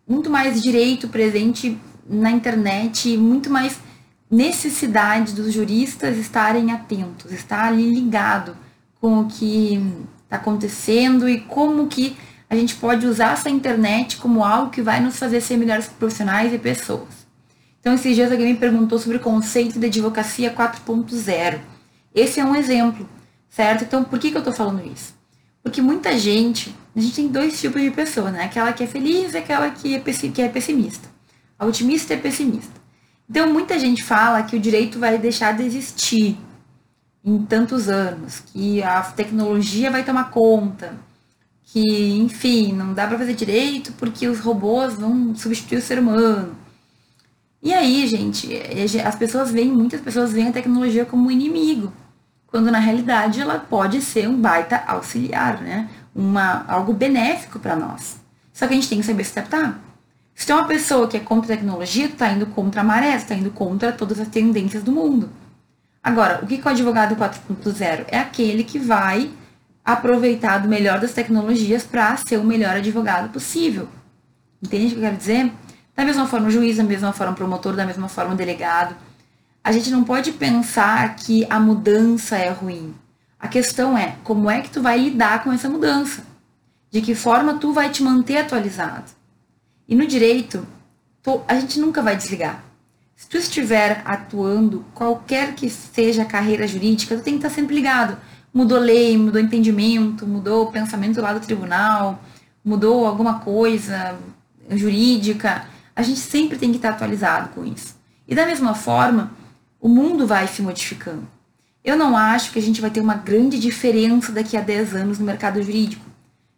muito mais direito presente na internet, muito mais necessidade dos juristas estarem atentos, estar ali ligado com o que está acontecendo e como que a gente pode usar essa internet como algo que vai nos fazer ser melhores profissionais e pessoas. Então, esses dias alguém me perguntou sobre o conceito de advocacia 4.0. Esse é um exemplo, certo? Então, por que, que eu estou falando isso? Porque muita gente, a gente tem dois tipos de pessoa, né? Aquela que é feliz e aquela que é, que é pessimista. A otimista e pessimista. Então, muita gente fala que o direito vai deixar de existir em tantos anos, que a tecnologia vai tomar conta, que, enfim, não dá para fazer direito porque os robôs vão substituir o ser humano. E aí, gente, as pessoas veem, muitas pessoas veem a tecnologia como um inimigo, quando na realidade ela pode ser um baita auxiliar, né? Uma, algo benéfico para nós. Só que a gente tem que saber se adaptar. Se tem uma pessoa que é contra a tecnologia, tu tá indo contra a maré, tu tá indo contra todas as tendências do mundo. Agora, o que é o advogado 4.0? É aquele que vai aproveitar do melhor das tecnologias para ser o melhor advogado possível. Entende o que eu quero dizer? Da mesma forma o juiz, da mesma forma o promotor, da mesma forma o delegado. A gente não pode pensar que a mudança é ruim. A questão é como é que tu vai lidar com essa mudança? De que forma tu vai te manter atualizado? E no direito, tu, a gente nunca vai desligar. Se tu estiver atuando, qualquer que seja a carreira jurídica, tu tem que estar sempre ligado mudou lei, mudou entendimento, mudou o pensamento lá do tribunal, mudou alguma coisa jurídica, a gente sempre tem que estar atualizado com isso. E da mesma forma, o mundo vai se modificando. Eu não acho que a gente vai ter uma grande diferença daqui a 10 anos no mercado jurídico.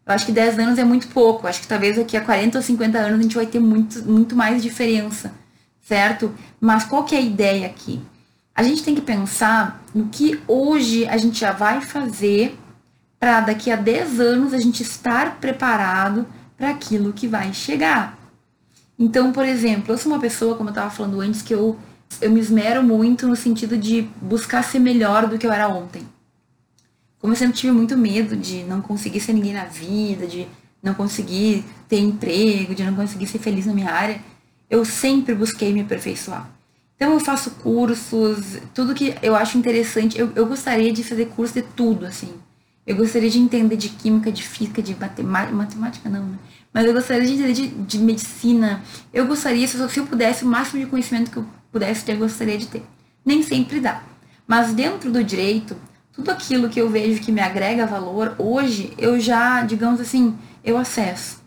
Eu acho que 10 anos é muito pouco. Eu acho que talvez daqui a 40 ou 50 anos a gente vai ter muito, muito mais diferença, certo? Mas qual que é a ideia aqui? a gente tem que pensar no que hoje a gente já vai fazer para daqui a 10 anos a gente estar preparado para aquilo que vai chegar. Então, por exemplo, eu sou uma pessoa, como eu estava falando antes, que eu, eu me esmero muito no sentido de buscar ser melhor do que eu era ontem. Como eu sempre tive muito medo de não conseguir ser ninguém na vida, de não conseguir ter emprego, de não conseguir ser feliz na minha área, eu sempre busquei me aperfeiçoar. Então eu faço cursos, tudo que eu acho interessante. Eu, eu gostaria de fazer curso de tudo, assim. Eu gostaria de entender de química, de física, de matemática, matemática não, né? Mas eu gostaria de entender de, de medicina. Eu gostaria, se eu, se eu pudesse, o máximo de conhecimento que eu pudesse ter, gostaria de ter. Nem sempre dá. Mas dentro do direito, tudo aquilo que eu vejo que me agrega valor, hoje eu já, digamos assim, eu acesso.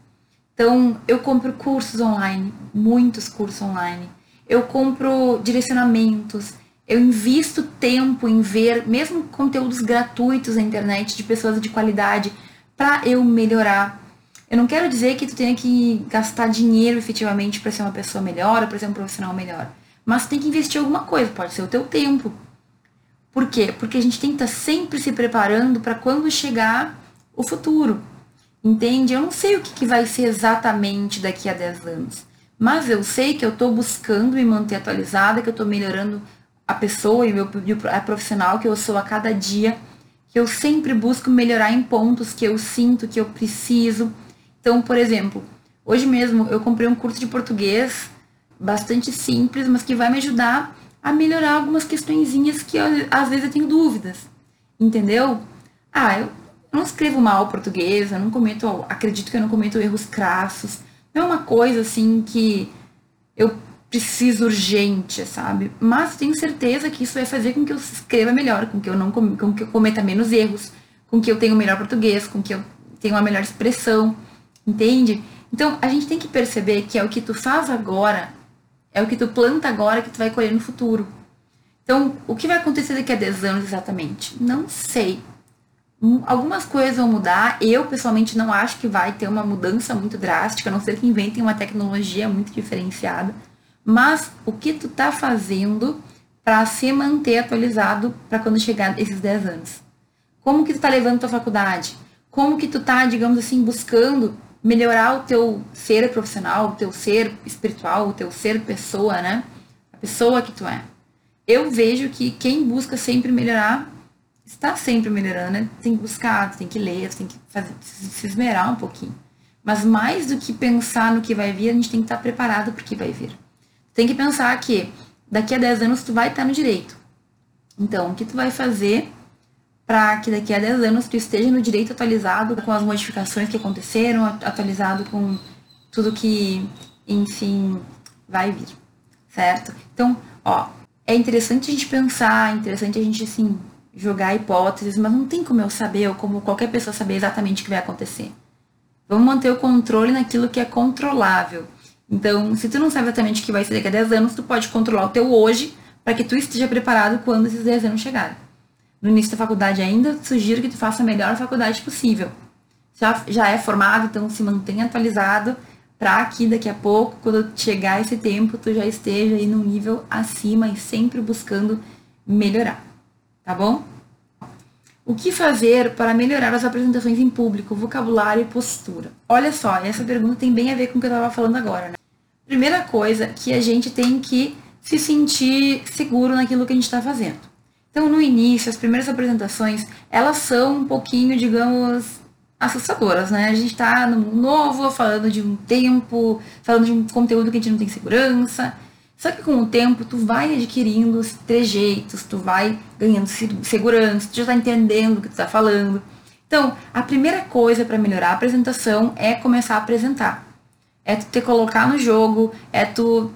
Então, eu compro cursos online, muitos cursos online eu compro direcionamentos, eu invisto tempo em ver, mesmo conteúdos gratuitos na internet de pessoas de qualidade, para eu melhorar. Eu não quero dizer que tu tenha que gastar dinheiro efetivamente para ser uma pessoa melhor para ser um profissional melhor. Mas tem que investir alguma coisa, pode ser o teu tempo. Por quê? Porque a gente tem que estar tá sempre se preparando para quando chegar o futuro. Entende? Eu não sei o que, que vai ser exatamente daqui a 10 anos. Mas eu sei que eu estou buscando me manter atualizada, que eu estou melhorando a pessoa e meu a profissional que eu sou a cada dia, que eu sempre busco melhorar em pontos que eu sinto que eu preciso. Então, por exemplo, hoje mesmo eu comprei um curso de português bastante simples, mas que vai me ajudar a melhorar algumas questõezinhas que eu, às vezes eu tenho dúvidas. Entendeu? Ah, eu não escrevo mal português, eu não cometo, acredito que eu não cometo erros crassos não é uma coisa assim que eu preciso urgente, sabe? Mas tenho certeza que isso vai fazer com que eu escreva melhor, com que eu não com que eu cometa menos erros, com que eu tenha um melhor português, com que eu tenha uma melhor expressão, entende? Então a gente tem que perceber que é o que tu faz agora, é o que tu planta agora que tu vai colher no futuro. Então, o que vai acontecer daqui a 10 anos exatamente? Não sei. algumas coisas vão mudar. Eu, pessoalmente, não acho que vai ter uma mudança muito drástica, a não ser que inventem uma tecnologia muito diferenciada. Mas o que tu tá fazendo para se manter atualizado para quando chegar esses 10 anos? Como que tu tá levando tua faculdade? Como que tu tá, digamos assim, buscando melhorar o teu ser profissional, o teu ser espiritual, o teu ser pessoa, né? A pessoa que tu é. Eu vejo que quem busca sempre melhorar está sempre melhorando, né? Tem que buscar, tem que ler, tem que fazer, se esmerar um pouquinho. Mas mais do que pensar no que vai vir, a gente tem que estar preparado para o que vai vir. Tem que pensar que daqui a 10 anos tu vai estar no direito. Então, o que tu vai fazer para que daqui a 10 anos tu esteja no direito atualizado com as modificações que aconteceram, atualizado com tudo que, enfim, vai vir, certo? Então, ó, é interessante a gente pensar, é interessante a gente, assim, jogar hipóteses, mas não tem como eu saber, ou como qualquer pessoa saber exatamente o que vai acontecer. Vamos manter o controle naquilo que é controlável. Então, se tu não sabe exatamente o que vai ser daqui a 10 anos, tu pode controlar o teu hoje para que tu esteja preparado quando esses 10 anos chegarem. No início da faculdade ainda, sugiro que tu faça a melhor faculdade possível. Já, já é formado, então se mantenha atualizado para que daqui a pouco, quando chegar esse tempo, tu já esteja aí num nível acima e sempre buscando melhorar tá bom? O que fazer para melhorar as apresentações em público, vocabulário e postura? Olha só, essa pergunta tem bem a ver com o que eu estava falando agora, né? Primeira coisa que a gente tem que se sentir seguro naquilo que a gente está fazendo. Então, no início, as primeiras apresentações, elas são um pouquinho, digamos, assustadoras, né? A gente está no mundo novo, falando de um tempo, falando de um conteúdo que a gente não tem segurança. Só que com o tempo tu vai adquirindo os trejeitos, tu vai ganhando segurança, tu já está entendendo o que tu está falando. Então, a primeira coisa para melhorar a apresentação é começar a apresentar. É tu te colocar no jogo, é tu,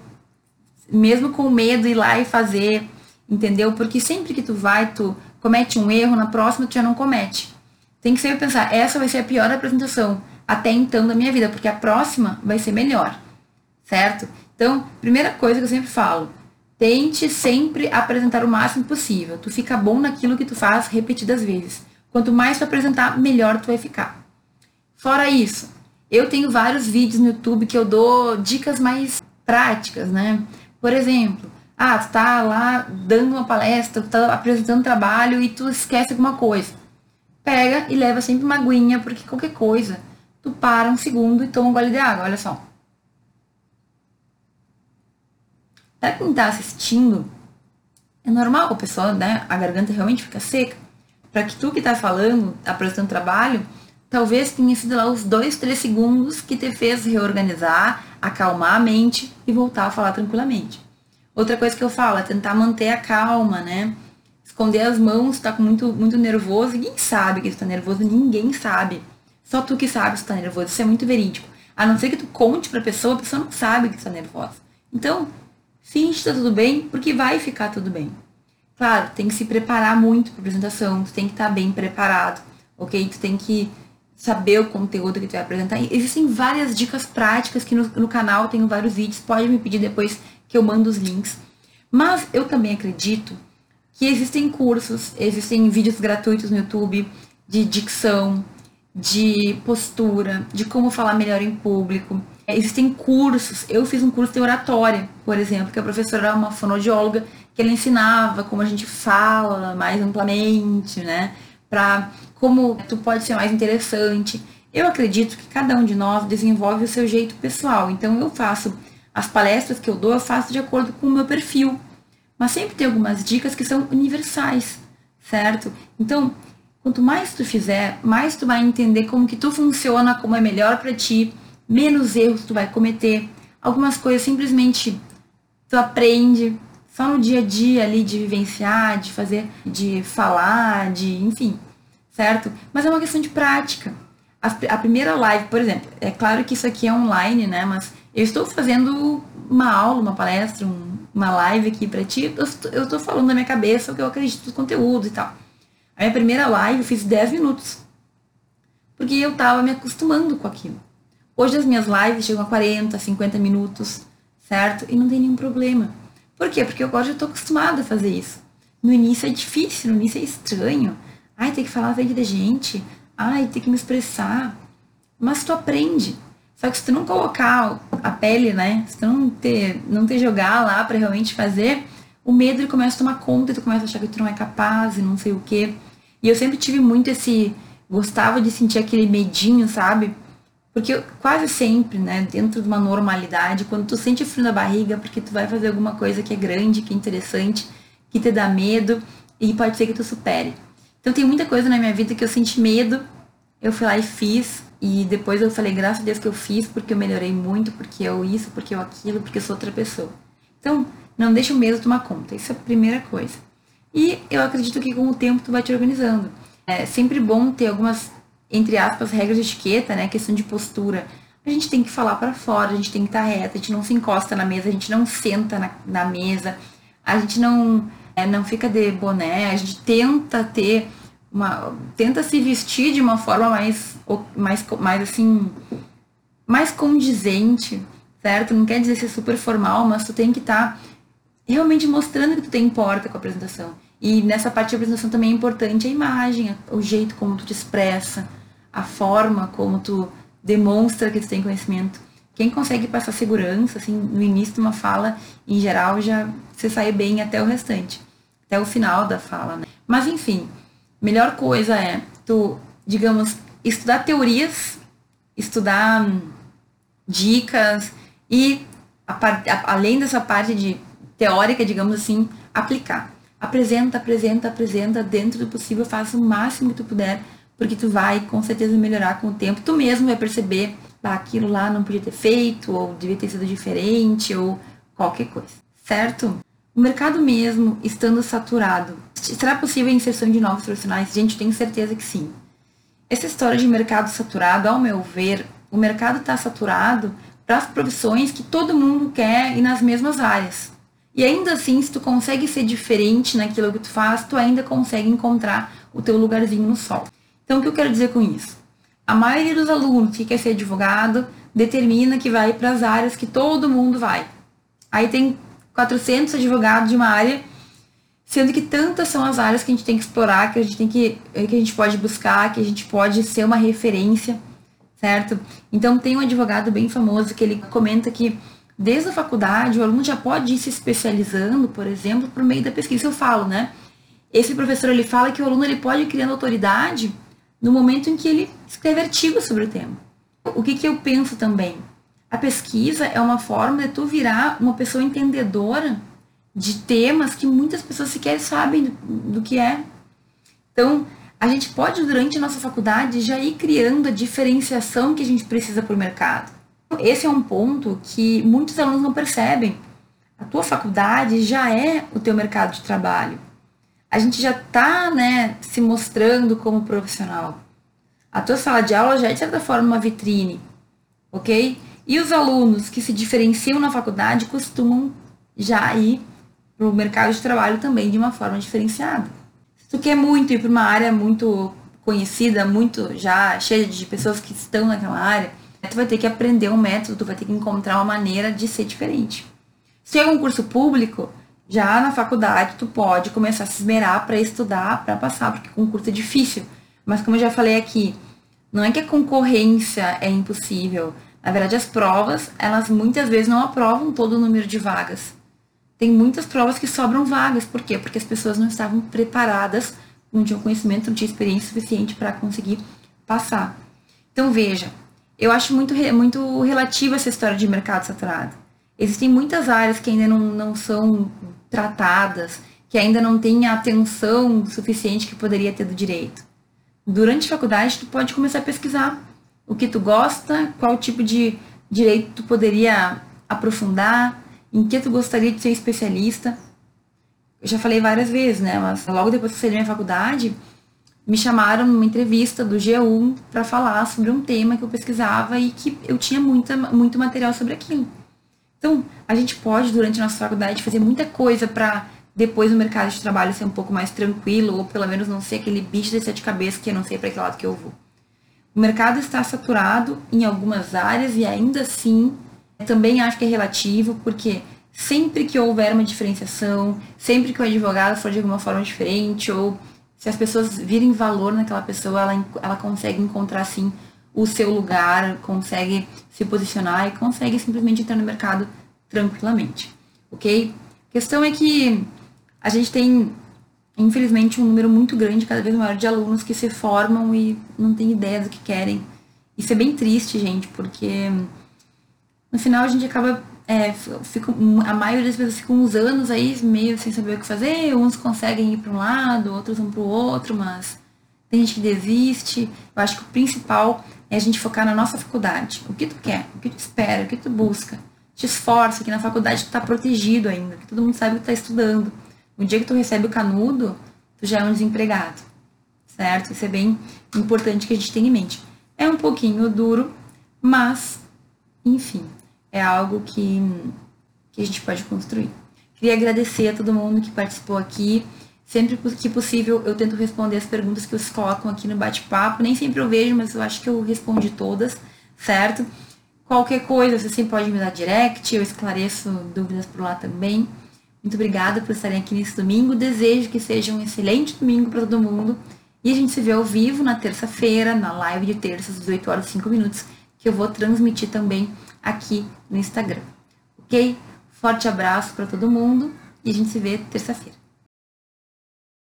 mesmo com medo, ir lá e fazer, entendeu? Porque sempre que tu vai, tu comete um erro, na próxima tu já não comete. Tem que sempre pensar, essa vai ser a pior apresentação até então da minha vida, porque a próxima vai ser melhor, certo? Então, primeira coisa que eu sempre falo, tente sempre apresentar o máximo possível. Tu fica bom naquilo que tu faz repetidas vezes. Quanto mais tu apresentar, melhor tu vai ficar. Fora isso, eu tenho vários vídeos no YouTube que eu dou dicas mais práticas, né? Por exemplo, ah, tu tá lá dando uma palestra, tu tá apresentando trabalho e tu esquece alguma coisa. Pega e leva sempre uma aguinha, porque qualquer coisa, tu para um segundo e toma um gole de água, olha só. Para quem está assistindo, é normal a pessoa, né, a garganta realmente fica seca. Para que tu que está falando, apresentando trabalho, talvez tenha sido lá os dois, três segundos que te fez reorganizar, acalmar a mente e voltar a falar tranquilamente. Outra coisa que eu falo é tentar manter a calma, né? Esconder as mãos, tá muito, muito nervoso, ninguém sabe que tu tá nervoso, ninguém sabe. Só tu que sabe se tá nervoso, isso é muito verídico. A não ser que tu conte pra pessoa, a pessoa não sabe que tu tá nervosa. Então, finge que tá tudo bem, porque vai ficar tudo bem. Claro, tem que se preparar muito para apresentação, tu tem que estar tá bem preparado, ok? Tu tem que saber o conteúdo que tu vai apresentar. Existem várias dicas práticas que no, no canal tenho vários vídeos, pode me pedir depois que eu mando os links. Mas eu também acredito que existem cursos, existem vídeos gratuitos no YouTube de dicção, de postura, de como falar melhor em público. Existem cursos, eu fiz um curso de oratória, por exemplo, que a professora era uma fonoaudióloga, que ela ensinava como a gente fala mais amplamente, né? Para como tu pode ser mais interessante. Eu acredito que cada um de nós desenvolve o seu jeito pessoal. Então eu faço as palestras que eu dou, eu faço de acordo com o meu perfil. Mas sempre tem algumas dicas que são universais, certo? Então, quanto mais tu fizer, mais tu vai entender como que tu funciona, como é melhor para ti menos erros tu vai cometer. Algumas coisas simplesmente tu aprende só no dia a dia ali de vivenciar, de fazer, de falar, de, enfim, certo? Mas é uma questão de prática. A, primeira live, por exemplo, é claro que isso aqui é online, né? Mas eu estou fazendo uma aula, uma palestra, um, uma live aqui para ti, eu, eu estou falando na minha cabeça o que eu acredito do conteúdo e tal. A minha primeira live eu fiz 10 minutos. Porque eu estava me acostumando com aquilo. Hoje as minhas lives chegam a 40, 50 minutos, certo? E não tem nenhum problema. Por quê? Porque eu agora já estou acostumada a fazer isso. No início é difícil, no início é estranho. ai, tem que falar frente da gente, ai, tem que me expressar. Mas tu aprende. Só que se tu não colocar a pele, né? Se tu não ter, não ter jogar lá para realmente fazer, o medo ele começa a tomar conta e tu começa a achar que tu não é capaz e não sei o quê. E eu sempre tive muito esse. Gostava de sentir aquele medinho, sabe? Porque quase sempre, né, dentro de uma normalidade, quando tu sente frio na barriga, porque tu vai fazer alguma coisa que é grande, que é interessante, que te dá medo, e pode ser que tu supere. Então tem muita coisa na minha vida que eu senti medo, eu fui lá e fiz, e depois eu falei, graças a Deus que eu fiz, porque eu melhorei muito, porque eu isso, porque eu aquilo, porque eu sou outra pessoa. Então, não deixa o medo tomar conta, isso é a primeira coisa. E eu acredito que com o tempo tu vai te organizando. É sempre bom ter algumas, entre aspas, regras de etiqueta, né? Questão de postura. A gente tem que falar para fora, a gente tem que estar tá reta, a gente não se encosta na mesa, a gente não senta na, na mesa, a gente não, é, não fica de boné, a gente tenta ter uma. tenta se vestir de uma forma mais, mais, mais assim, mais condizente, certo? Não quer dizer ser super formal, mas tu tem que estar tá realmente mostrando que tu tem importa com a apresentação. E nessa parte de apresentação também é importante a imagem, o jeito como tu te expressa, a forma como tu demonstra que tu tem conhecimento. Quem consegue passar segurança, assim, no início de uma fala, em geral, já você sai bem até o restante, até o final da fala, né? Mas enfim, melhor coisa é tu, digamos, estudar teorias, estudar hum, dicas e a, a, além dessa parte de teórica, digamos assim, aplicar. Apresenta, apresenta, apresenta, dentro do possível, faça o máximo que tu puder, porque tu vai com certeza melhorar com o tempo. Tu mesmo vai perceber, ah, aquilo lá não podia ter feito, ou devia ter sido diferente, ou qualquer coisa, certo? O mercado mesmo estando saturado, será possível a inserção de novos profissionais? Gente, tenho certeza que sim. Essa história de mercado saturado, ao meu ver, o mercado está saturado para as profissões que todo mundo quer e nas mesmas áreas. E ainda assim, se tu consegue ser diferente naquilo que tu faz, tu ainda consegue encontrar o teu lugarzinho no sol. Então, o que eu quero dizer com isso? A maioria dos alunos que quer ser advogado determina que vai para as áreas que todo mundo vai. Aí tem 400 advogados de uma área, sendo que tantas são as áreas que a gente tem que explorar, que a gente tem que que a gente pode buscar, que a gente pode ser uma referência, certo? Então tem um advogado bem famoso que ele comenta que Desde a faculdade, o aluno já pode ir se especializando, por exemplo, por meio da pesquisa. Eu falo, né? Esse professor ele fala que o aluno ele pode ir criando autoridade no momento em que ele escreve artigos sobre o tema. O que, que eu penso também? A pesquisa é uma forma de tu virar uma pessoa entendedora de temas que muitas pessoas sequer sabem do, do que é. Então, a gente pode, durante a nossa faculdade, já ir criando a diferenciação que a gente precisa para o mercado. Esse é um ponto que muitos alunos não percebem. A tua faculdade já é o teu mercado de trabalho. A gente já está né, se mostrando como profissional. A tua sala de aula já é, de certa forma, uma vitrine, ok? E os alunos que se diferenciam na faculdade costumam já ir para o mercado de trabalho também de uma forma diferenciada. Se tu quer muito ir para uma área muito conhecida, muito já cheia de pessoas que estão naquela área, tu vai ter que aprender um método, tu vai ter que encontrar uma maneira de ser diferente. Se é um curso público, já na faculdade tu pode começar a se esmerar para estudar, para passar, porque concurso é difícil. Mas como eu já falei aqui, não é que a concorrência é impossível. Na verdade, as provas, elas muitas vezes não aprovam todo o número de vagas. Tem muitas provas que sobram vagas. Por quê? Porque as pessoas não estavam preparadas, não tinham conhecimento, não tinham experiência suficiente para conseguir passar. Então, veja, eu acho muito, muito relativa essa história de mercado saturado. Existem muitas áreas que ainda não, não são tratadas, que ainda não têm a atenção suficiente que poderia ter do direito. Durante a faculdade, tu pode começar a pesquisar o que tu gosta, qual tipo de direito tu poderia aprofundar, em que tu gostaria de ser especialista. Eu já falei várias vezes, né? Mas logo depois que eu saí da minha faculdade, me chamaram numa entrevista do G1 para falar sobre um tema que eu pesquisava e que eu tinha muita, muito material sobre aquilo. Então, a gente pode, durante a nossa faculdade, fazer muita coisa para depois o mercado de trabalho ser um pouco mais tranquilo, ou pelo menos não ser aquele bicho de sete cabeças que eu não sei para que lado que eu vou. O mercado está saturado em algumas áreas e ainda assim também acho que é relativo, porque sempre que houver uma diferenciação, sempre que o advogado for de alguma forma diferente, ou se as pessoas virem valor naquela pessoa, ela, ela consegue encontrar, assim, o seu lugar, consegue se posicionar e consegue simplesmente entrar no mercado tranquilamente, ok? A questão é que a gente tem, infelizmente, um número muito grande, cada vez maior, de alunos que se formam e não têm ideia do que querem. Isso é bem triste, gente, porque no final a gente acaba é, fica, a maioria das pessoas ficam uns anos aí meio sem saber o que fazer, uns conseguem ir para um lado, outros vão para o outro, mas tem gente que desiste. Eu acho que o principal é a gente focar na nossa faculdade. O que tu quer, o que tu espera, o que tu busca. Te esforça, que na faculdade tu tá protegido ainda, que todo mundo sabe que tu tá estudando. No dia que tu recebe o canudo, tu já é um desempregado. Certo? Isso é bem importante que a gente tenha em mente. É um pouquinho duro, mas, enfim, é algo que, que a gente pode construir. Queria agradecer a todo mundo que participou aqui. Sempre que possível, eu tento responder as perguntas que vocês colocam aqui no bate-papo. Nem sempre eu vejo, mas eu acho que eu respondi todas, certo? Qualquer coisa, você sempre pode me dar direct, eu esclareço dúvidas por lá também. Muito obrigada por estarem aqui nesse domingo. Desejo que seja um excelente domingo para todo mundo. E a gente se vê ao vivo na terça-feira, na live de terça, às 18 horas e 5 minutos, que eu vou transmitir também aqui no Instagram. Ok? Forte abraço para todo mundo e a gente se vê terça-feira.